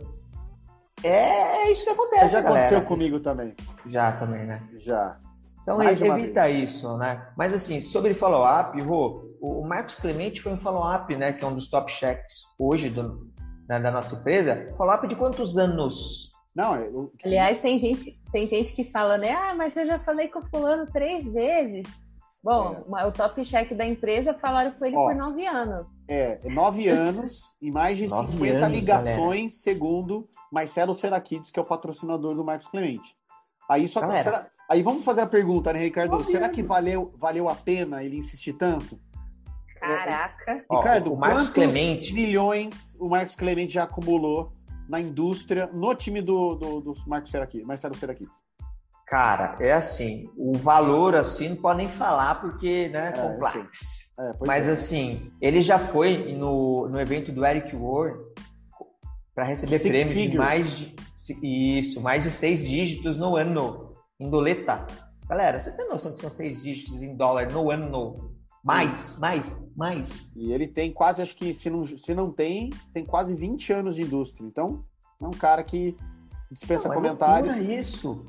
é isso que acontece, Já galera. aconteceu comigo também. Já também, né? Já. Então, Mais evita isso, né? Mas, assim, sobre follow-up, Rô, o Marcos Clemente foi um follow-up, né? Que é um dos top checks hoje do, né, da nossa empresa. Follow-up de quantos anos? Não, eu... Aliás, tem gente, tem gente que fala, né? Ah, mas eu já falei com o fulano três vezes. Bom, é. o top check da empresa falaram com ele Ó, por nove anos. É, nove anos e mais de 50 anos, ligações, galera. segundo Marcelo Seraquides, que é o patrocinador do Marcos Clemente. Aí só será, Aí vamos fazer a pergunta, né, Ricardo? Nove será anos. que valeu, valeu a pena ele insistir tanto? Caraca. É, Ricardo, Ó, o Marcos Clemente milhões o Marcos Clemente já acumulou na indústria, no time do, do, do Marcos Seraqui, Marcelo Seraqui? Cara, é assim, o valor assim não pode nem falar porque, né, é, complexo. É, Mas é. assim, ele já foi no, no evento do Eric Ward para receber Six prêmio figures. de mais de isso, mais de seis dígitos no ano em doleta. Galera, você tem noção que são seis dígitos em dólar no ano? Mais, mais, mais. E ele tem quase, acho que se não, se não tem, tem quase 20 anos de indústria. Então, é um cara que dispensa não, comentários. É isso.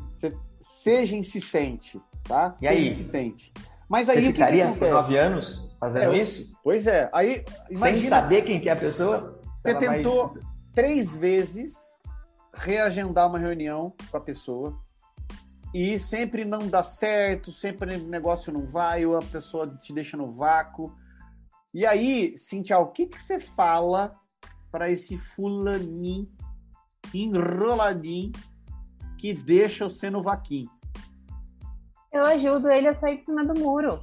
Seja insistente, tá? E Seja aí? insistente. Mas aí Você ficaria o que, que por nove anos fazendo é, isso? Pois é. Aí, imagina, Sem saber quem que é a pessoa? Você tentou três vezes reagendar uma reunião com a pessoa e sempre não dá certo, sempre o negócio não vai, ou a pessoa te deixa no vácuo. E aí, Cintia, o que, que você fala para esse fulaninho enroladinho que deixa você no vaquinho? Eu ajudo ele a sair de cima do muro.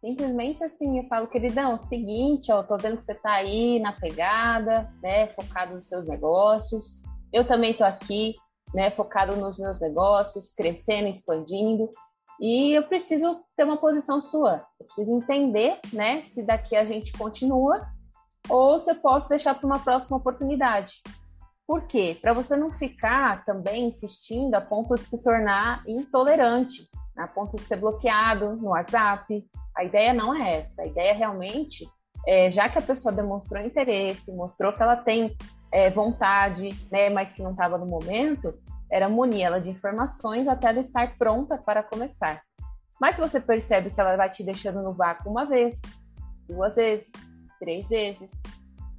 Simplesmente assim, eu falo, queridão, seguinte, ó, tô vendo que você tá aí na pegada, né, focado nos seus negócios. Eu também tô aqui, né, focado nos meus negócios, crescendo, expandindo. E eu preciso ter uma posição sua. Eu preciso entender, né, se daqui a gente continua ou se eu posso deixar para uma próxima oportunidade. Por quê? Para você não ficar também insistindo a ponto de se tornar intolerante, a ponto de ser bloqueado no WhatsApp. A ideia não é essa. A ideia realmente é, já que a pessoa demonstrou interesse, mostrou que ela tem é, vontade, né, mas que não estava no momento, era munir ela de informações até ela estar pronta para começar. Mas se você percebe que ela vai te deixando no vácuo uma vez, duas vezes, três vezes,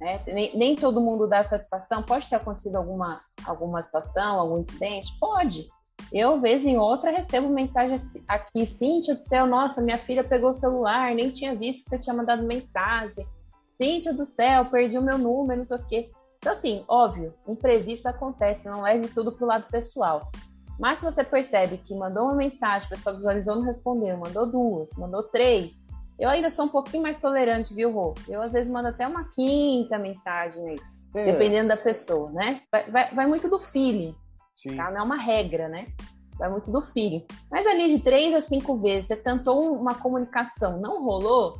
né? nem, nem, todo mundo dá satisfação, pode ter acontecido alguma, alguma situação, algum incidente? Pode. Eu, vez em outra, recebo mensagem aqui, Cíntia do céu, nossa, minha filha pegou o celular, nem tinha visto que você tinha mandado mensagem. Cíntia do céu, perdi o meu número, não sei o quê. Então, assim, óbvio, imprevisto acontece, não leve tudo para o lado pessoal. Mas se você percebe que mandou uma mensagem, a pessoa visualizou, não respondeu, mandou duas, mandou três, eu ainda sou um pouquinho mais tolerante, viu, Rô? Eu às vezes mando até uma quinta mensagem aí, é. dependendo da pessoa, né? Vai, vai, vai muito do feeling, Sim. tá? Não é uma regra, né? Vai muito do feeling. Mas ali de três a cinco vezes, você tentou uma comunicação, não rolou,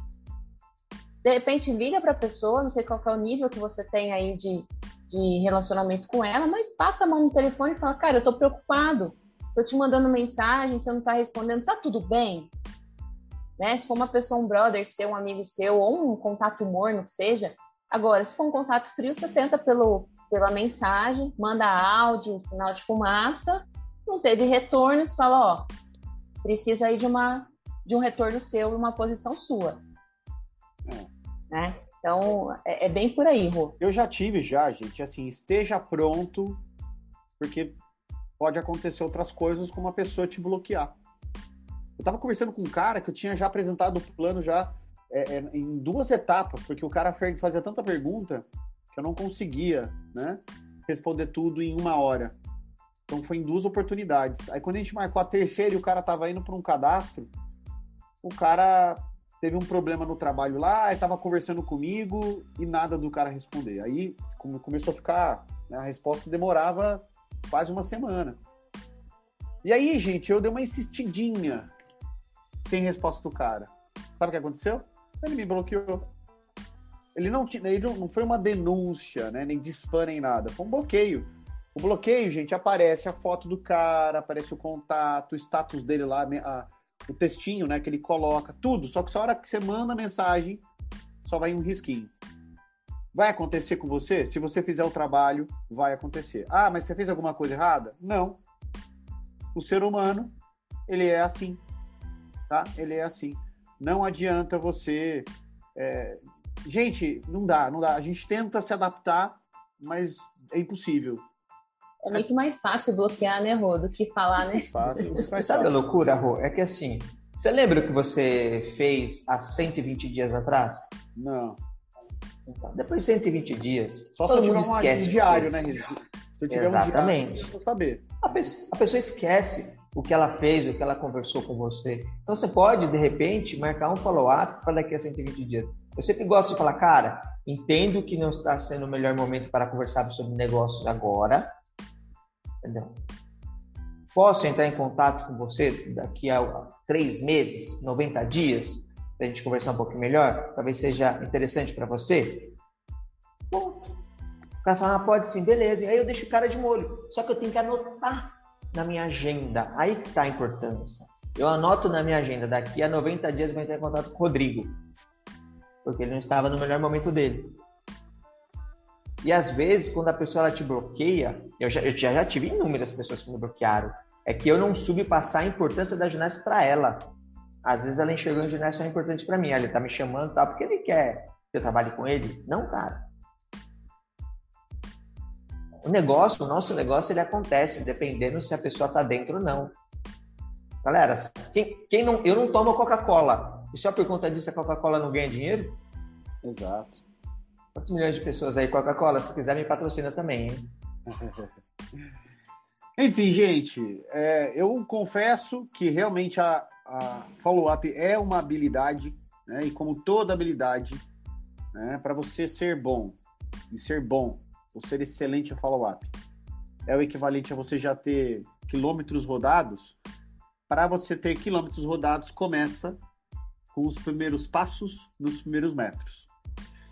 de repente liga para a pessoa, não sei qual é o nível que você tem aí de, de relacionamento com ela, mas passa a mão no telefone e fala, cara, eu tô preocupado, tô te mandando mensagem, você não tá respondendo, tá tudo bem? Né? Se for uma pessoa, um brother seu, um amigo seu, ou um contato morno que seja, Agora, se for um contato frio, você tenta pelo, pela mensagem, manda áudio, sinal de fumaça, não teve retorno, você fala, ó, preciso aí de, uma, de um retorno seu em uma posição sua. É. Né? Então, é, é, bem por aí, Rô. Eu já tive já, gente, assim, esteja pronto, porque pode acontecer outras coisas como a pessoa te bloquear. Eu tava conversando com um cara que eu tinha já apresentado o plano já é, é, em duas etapas, porque o cara fazia tanta pergunta que eu não conseguia, né, responder tudo em uma hora. Então foi em duas oportunidades. Aí quando a gente marcou a terceira e o cara tava indo para um cadastro, o cara teve um problema no trabalho lá, estava conversando comigo e nada do cara responder. Aí começou a ficar, né, a resposta demorava quase uma semana. E aí, gente, eu dei uma insistidinha sem resposta do cara. Sabe o que aconteceu? Ele me bloqueou. Ele não, ele não foi uma denúncia, né? Nem spam, nem nada. Foi um bloqueio. O bloqueio, gente, aparece a foto do cara, aparece o contato, o status dele lá, a, o textinho, né? Que ele coloca, tudo. Só que só a hora que você manda a mensagem, só vai um risquinho. Vai acontecer com você? Se você fizer o trabalho, vai acontecer. Ah, mas você fez alguma coisa errada? Não. O ser humano, ele é assim. Tá? Ele é assim. Não adianta você. É... Gente, não dá, não dá. A gente tenta se adaptar, mas é impossível. É muito mais fácil bloquear, né, Rô, do que falar, né? Fácil, mais Sabe a loucura, Rô? É que assim, você lembra o que você fez há 120 dias atrás? Não. Então, depois de 120 dias, Só todo se eu mundo esquece. Um diário, né, Se eu tiver Exatamente. um diário, eu saber. A pessoa, a pessoa esquece o que ela fez, o que ela conversou com você. Então você pode, de repente, marcar um follow-up para daqui a 120 dias. Eu sempre gosto de falar, cara, entendo que não está sendo o melhor momento para conversar sobre negócios agora. Entendeu? Posso entrar em contato com você daqui a três meses, 90 dias, para a gente conversar um pouquinho melhor? Talvez seja interessante para você? Ponto. O cara fala, ah, pode sim, beleza. E aí eu deixo o cara de molho. Só que eu tenho que anotar na minha agenda. Aí que está a importância. Eu anoto na minha agenda, daqui a 90 dias eu vou entrar em contato com o Rodrigo. Porque ele não estava no melhor momento dele. E às vezes, quando a pessoa ela te bloqueia, eu já, eu já tive inúmeras pessoas que me bloquearam, é que eu não soube passar a importância da ginástica para ela. Às vezes ela enxergou a ginástica importante para mim. Ele tá me chamando, tá? Porque ele quer que eu trabalhe com ele? Não, cara. O negócio, o nosso negócio, ele acontece dependendo se a pessoa tá dentro ou não. Galera, quem, quem não, eu não tomo Coca-Cola. E só por conta disso a Coca-Cola não ganha dinheiro? Exato. Quantos milhões de pessoas aí, Coca-Cola? Se quiser, me patrocina também, hein? Enfim, gente, é, eu confesso que realmente a, a follow-up é uma habilidade, né? E como toda habilidade, né, para você ser bom e ser bom, ou ser excelente a follow-up, é o equivalente a você já ter quilômetros rodados. Para você ter quilômetros rodados, começa com os primeiros passos nos primeiros metros.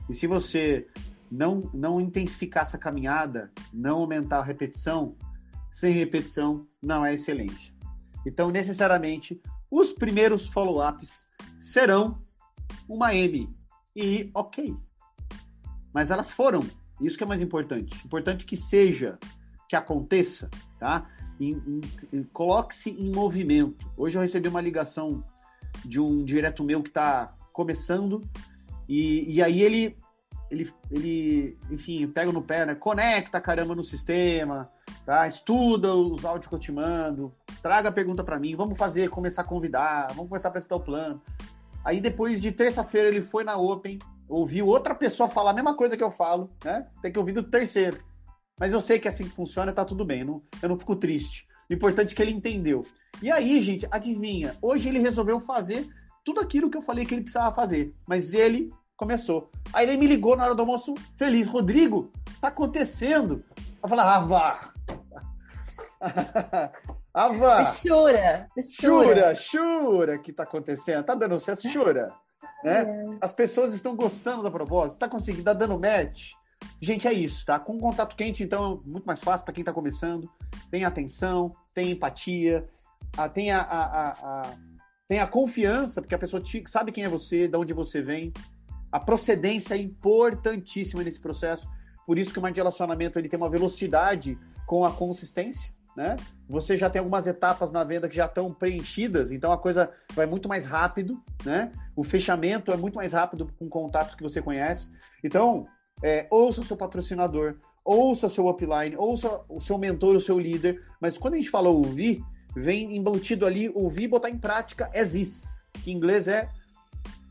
E se você não, não intensificar essa caminhada, não aumentar a repetição, sem repetição não é excelência. Então, necessariamente, os primeiros follow-ups serão uma M. E ok. Mas elas foram. Isso que é mais importante. Importante que seja, que aconteça, tá? Coloque-se em movimento. Hoje eu recebi uma ligação de um direto meu que está começando e, e aí ele, ele, ele, enfim, pega no pé, né? Conecta caramba no sistema, tá? Estuda os áudios que eu te mando, traga a pergunta para mim, vamos fazer, começar a convidar, vamos começar a apresentar o plano. Aí depois de terça-feira ele foi na Open, ouviu outra pessoa falar a mesma coisa que eu falo, né? Tem que ouvir do terceiro. Mas eu sei que é assim que funciona, tá tudo bem, não, eu não fico triste. O importante é que ele entendeu. E aí, gente, adivinha? Hoje ele resolveu fazer tudo aquilo que eu falei que ele precisava fazer, mas ele começou. Aí ele me ligou na hora do almoço, feliz. Rodrigo, tá acontecendo? Eu falei, ah, vá. ah, vá. Chura, chura. Chura que tá acontecendo. Tá dando certo, chura. Né? É. As pessoas estão gostando da proposta, tá conseguindo, tá dando match. Gente, é isso, tá? Com contato quente, então, é muito mais fácil para quem tá começando. Tem atenção, tem empatia, ah, tem a, a, a, a, tem a confiança, porque a pessoa te, sabe quem é você, de onde você vem. A procedência é importantíssima nesse processo. Por isso que o marketing de relacionamento ele tem uma velocidade com a consistência, né? Você já tem algumas etapas na venda que já estão preenchidas, então a coisa vai muito mais rápido, né? O fechamento é muito mais rápido com contatos que você conhece. Então, é, ouça o seu patrocinador, ouça seu upline, ouça o seu mentor, o seu líder. Mas quando a gente fala ouvir, vem embutido ali ouvir e botar em prática as is, que em inglês é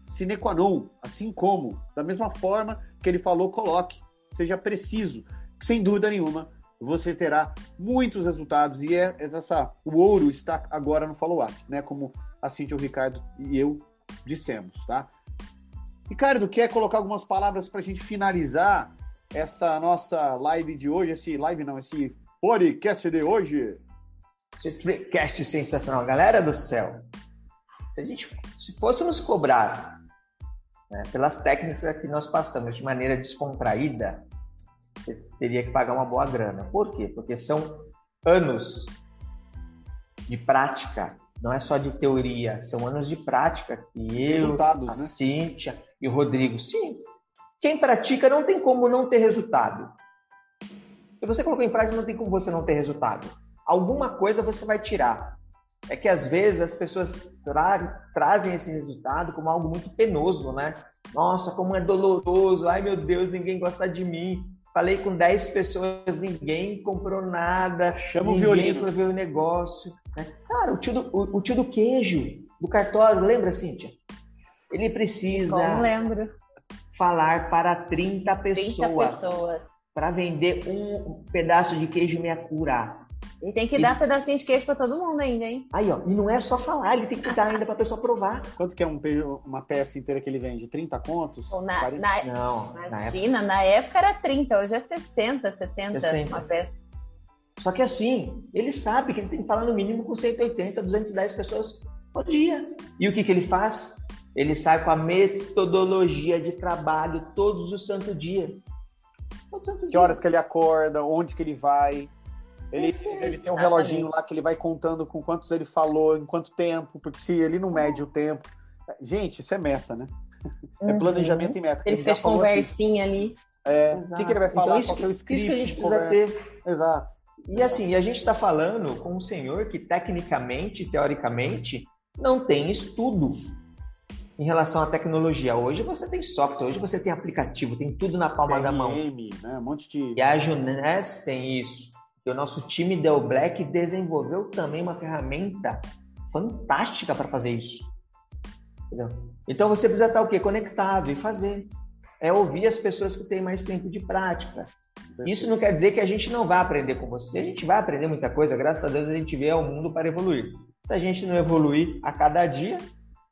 sine qua non, assim como, da mesma forma que ele falou, coloque, seja preciso, que sem dúvida nenhuma você terá muitos resultados e é, é essa, o ouro está agora no follow-up, né? Como a Cintia, o Ricardo e eu dissemos, tá? Ricardo, quer colocar algumas palavras para a gente finalizar essa nossa live de hoje, esse live não, esse podcast de hoje? Esse podcast sensacional, galera do céu. Se a gente se fôssemos cobrar né, pelas técnicas que nós passamos de maneira descontraída, você teria que pagar uma boa grana. Por quê? Porque são anos de prática, não é só de teoria, são anos de prática que eu, a né? Cíntia e o Rodrigo, sim, quem pratica não tem como não ter resultado. Se você colocou em prática, não tem como você não ter resultado. Alguma coisa você vai tirar. É que às vezes as pessoas tra trazem esse resultado como algo muito penoso, né? Nossa, como é doloroso. Ai meu Deus, ninguém gosta de mim. Falei com 10 pessoas, ninguém comprou nada. Chama o violino. foi ver o negócio. Né? Cara, o tio, do, o, o tio do queijo, do cartório, lembra, Cíntia? Ele precisa. Não lembro. Falar para 30 pessoas. 30 pessoas. Para vender um pedaço de queijo meia cura. E tem que dar pedacinho de queijo para todo mundo ainda, hein? Aí, ó, e não é só falar, ele tem que dar ainda para a pessoa provar. Quanto que é um uma peça inteira que ele vende? 30 contos? Ou na, na, não, na, na China, época... na época era 30, hoje é 60, 70 60. uma peça. Só que assim, ele sabe que ele tem que falar no mínimo com 180, 210 pessoas por dia. E o que, que ele faz? Ele sai com a metodologia de trabalho todos os santo dia. Todo santo que horas que ele acorda, onde que ele vai. Ele, ele tem um reloginho lá que ele vai contando com quantos ele falou, em quanto tempo, porque se ele não mede o tempo. Gente, isso é meta, né? É planejamento e meta. Ele já fez falou aqui. conversinha ali. É, o que, que ele vai Então, falar, isso qual que é script. Isso que a gente precisa ter. Exato. E assim, a gente está falando com um senhor que tecnicamente, teoricamente, não tem estudo em relação à tecnologia. Hoje você tem software, hoje você tem aplicativo, tem tudo na palma da mão. TRM, né? Um monte de. E a Juness tem isso. E o nosso time Dell Black desenvolveu também uma ferramenta fantástica para fazer isso. Entendeu? Então você precisa estar o quê? Conectado e fazer. É ouvir as pessoas que têm mais tempo de prática. Isso não quer dizer que a gente não vai aprender com você. A gente vai aprender muita coisa. Graças a Deus a gente vê o mundo para evoluir. Se a gente não evoluir a cada dia,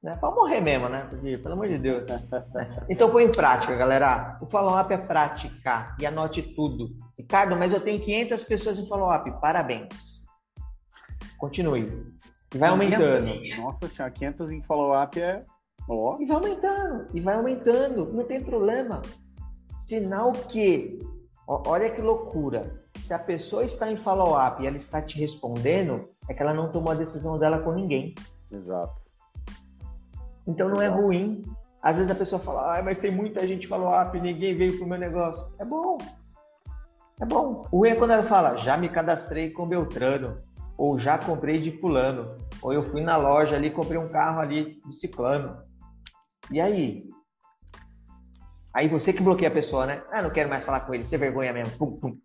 né? Para morrer mesmo, né? Porque, pelo amor de Deus. Então põe em prática, galera. O follow-up é prática e anote tudo. Ricardo, mas eu tenho 500 pessoas em follow-up. Parabéns. Continue. E vai aumentando. 500? Nossa senhora, 500 em follow-up é. Ó. E vai aumentando, e vai aumentando, não tem problema. Sinal que, olha que loucura, se a pessoa está em follow-up e ela está te respondendo, é que ela não tomou a decisão dela com ninguém. Exato. Então não é Exato. ruim. Às vezes a pessoa fala, ah, mas tem muita gente follow-up e ninguém veio pro meu negócio. É bom. É bom. O ruim é quando ela fala, já me cadastrei com Beltrano, ou já comprei de fulano, ou eu fui na loja ali e comprei um carro ali de ciclano. E aí? Aí você que bloqueia a pessoa, né? Ah, não quero mais falar com ele, você vergonha mesmo. Pum, pum.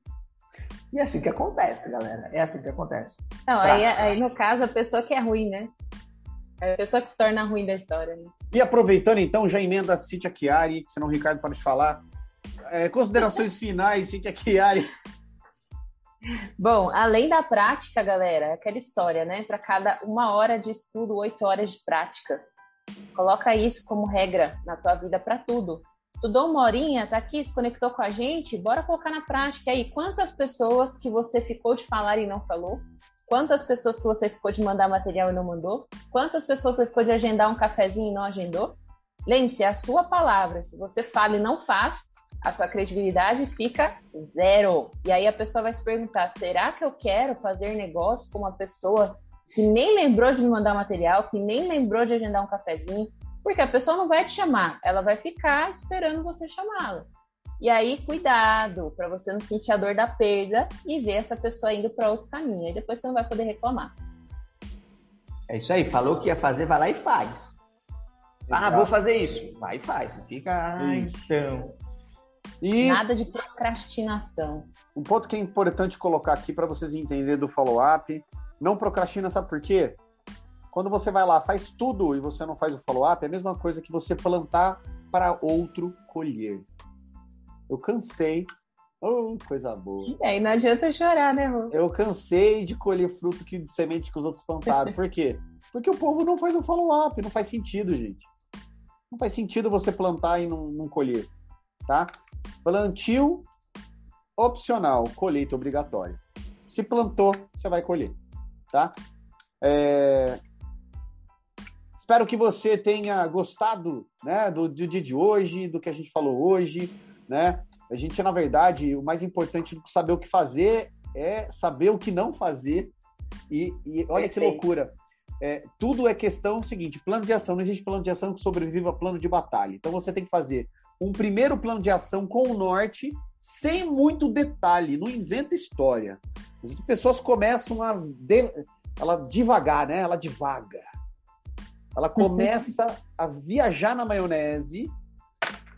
E é assim que acontece, galera. É assim que acontece. Não, aí, aí no caso a pessoa que é ruim, né? É a pessoa que se torna ruim da história. Né? E aproveitando então, já emenda a Cintia Chiari, senão o Ricardo para de falar. É, considerações finais, Cintia Chiari. Bom, além da prática, galera, é aquela história, né? Para cada uma hora de estudo, oito horas de prática. Coloca isso como regra na tua vida para tudo. Estudou uma horinha, tá aqui, se conectou com a gente, bora colocar na prática aí. Quantas pessoas que você ficou de falar e não falou? Quantas pessoas que você ficou de mandar material e não mandou? Quantas pessoas você ficou de agendar um cafezinho e não agendou? Lembre-se, é a sua palavra. Se você fala e não faz, a sua credibilidade fica zero. E aí a pessoa vai se perguntar: será que eu quero fazer negócio com uma pessoa que nem lembrou de me mandar material, que nem lembrou de agendar um cafezinho, Porque a pessoa não vai te chamar, ela vai ficar esperando você chamá-la. E aí, cuidado, para você não sentir a dor da perda e ver essa pessoa indo para outro caminho. E depois você não vai poder reclamar. É isso aí, falou que ia fazer, vai lá e faz. Ah, vou fazer isso. Vai e faz. Fica, ah, então. E Nada de procrastinação. Um ponto que é importante colocar aqui para vocês entenderem do follow-up. Não procrastina, sabe por quê? Quando você vai lá, faz tudo e você não faz o follow-up, é a mesma coisa que você plantar para outro colher. Eu cansei. Oh, coisa boa. E aí não adianta chorar, né, Rô? Eu cansei de colher fruto que, de semente que os outros plantaram. Por quê? Porque o povo não faz o follow-up. Não faz sentido, gente. Não faz sentido você plantar e não, não colher. Tá? Plantio opcional, colheita obrigatória. Se plantou, você vai colher. Tá? É... Espero que você tenha gostado né, do, do dia de hoje, do que a gente falou hoje né? A gente, na verdade, o mais importante do que saber o que fazer é saber o que não fazer. E, e olha que loucura. É, tudo é questão seguinte: plano de ação. Não existe plano de ação que sobreviva a plano de batalha. Então você tem que fazer um primeiro plano de ação com o norte, sem muito detalhe. Não inventa história. As pessoas começam a. De... Ela devagar, né? Ela devaga. Ela começa a viajar na maionese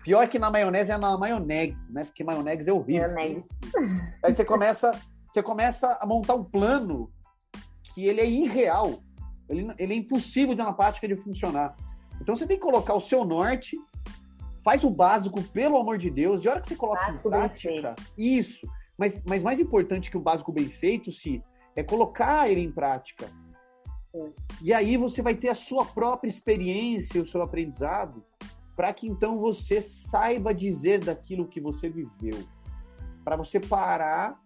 Pior que na maionese é na maionese, né? Porque maionese é horrível. Maionese. Aí você começa, você começa a montar um plano que ele é irreal. Ele, ele é impossível de na prática de funcionar. Então você tem que colocar o seu norte, faz o básico, pelo amor de Deus. De hora que você coloca em prática, isso. Mas, mas mais importante que o básico bem feito, se é colocar ele em prática. E aí você vai ter a sua própria experiência, o seu aprendizado para que então você saiba dizer daquilo que você viveu. Para você parar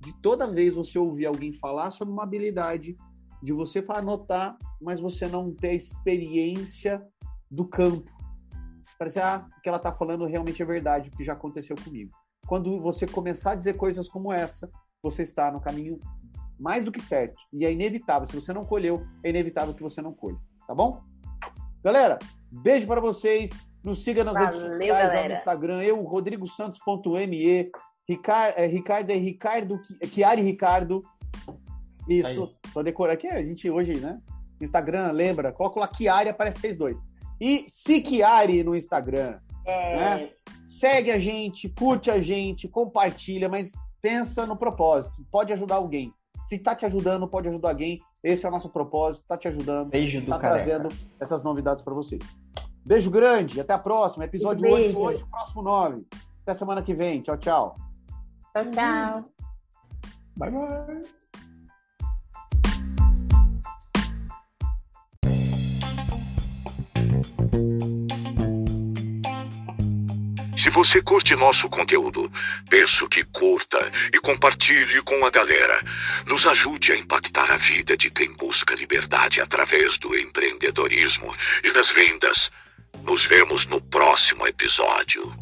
de toda vez você ouvir alguém falar sobre uma habilidade, de você anotar, mas você não ter a experiência do campo. Parece ah, o que ela está falando realmente é verdade, o que já aconteceu comigo. Quando você começar a dizer coisas como essa, você está no caminho mais do que certo. E é inevitável. Se você não colheu, é inevitável que você não colhe. Tá bom? Galera, beijo para vocês. Nos siga nas Valeu, redes sociais, lá no Instagram, eu, rodrigosantos.me, Ricardo, é, Ricardo é Ricardo, Chiari Ricardo. Isso, tô decorando aqui, a gente hoje, né? Instagram, lembra? Coloca lá Chiari, aparece vocês dois. E Siquiari no Instagram. É. Né? Segue a gente, curte a gente, compartilha, mas pensa no propósito. Pode ajudar alguém. Se tá te ajudando, pode ajudar alguém. Esse é o nosso propósito, tá te ajudando. Beijo do tá careca. trazendo essas novidades para vocês. Beijo grande, até a próxima. Episódio Beijo. 8 hoje, próximo 9. Até semana que vem. Tchau, tchau. Tchau, tchau. Bye, bye. Se você curte nosso conteúdo, peço que curta e compartilhe com a galera. Nos ajude a impactar a vida de quem busca liberdade através do empreendedorismo e das vendas. Nos vemos no próximo episódio.